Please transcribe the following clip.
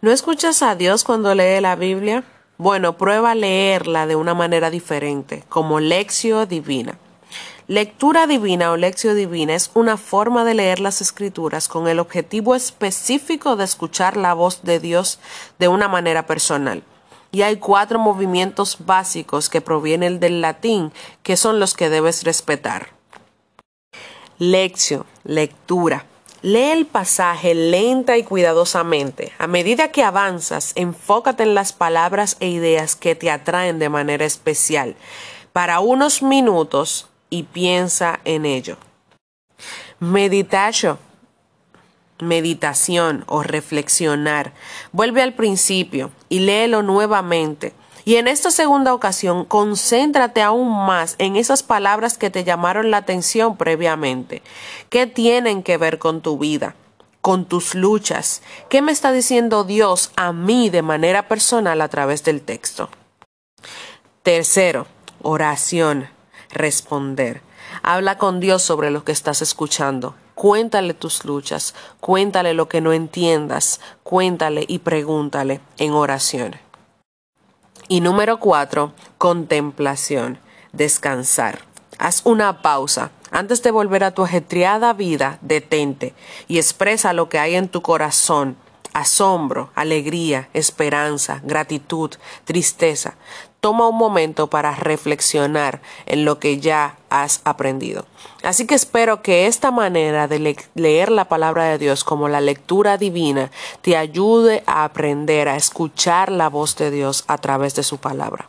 ¿No escuchas a Dios cuando lee la Biblia? Bueno, prueba leerla de una manera diferente, como lección divina. Lectura divina o lección divina es una forma de leer las escrituras con el objetivo específico de escuchar la voz de Dios de una manera personal. Y hay cuatro movimientos básicos que provienen del latín que son los que debes respetar. Lección, lectura. Lee el pasaje lenta y cuidadosamente. A medida que avanzas, enfócate en las palabras e ideas que te atraen de manera especial. Para unos minutos y piensa en ello. Meditation. Meditación o reflexionar. Vuelve al principio y léelo nuevamente. Y en esta segunda ocasión, concéntrate aún más en esas palabras que te llamaron la atención previamente. ¿Qué tienen que ver con tu vida? con tus luchas. ¿Qué me está diciendo Dios a mí de manera personal a través del texto? Tercero, oración, responder. Habla con Dios sobre lo que estás escuchando. Cuéntale tus luchas, cuéntale lo que no entiendas, cuéntale y pregúntale en oración. Y número cuatro, contemplación, descansar. Haz una pausa. Antes de volver a tu ajetreada vida, detente y expresa lo que hay en tu corazón. Asombro, alegría, esperanza, gratitud, tristeza. Toma un momento para reflexionar en lo que ya has aprendido. Así que espero que esta manera de leer la palabra de Dios como la lectura divina te ayude a aprender a escuchar la voz de Dios a través de su palabra.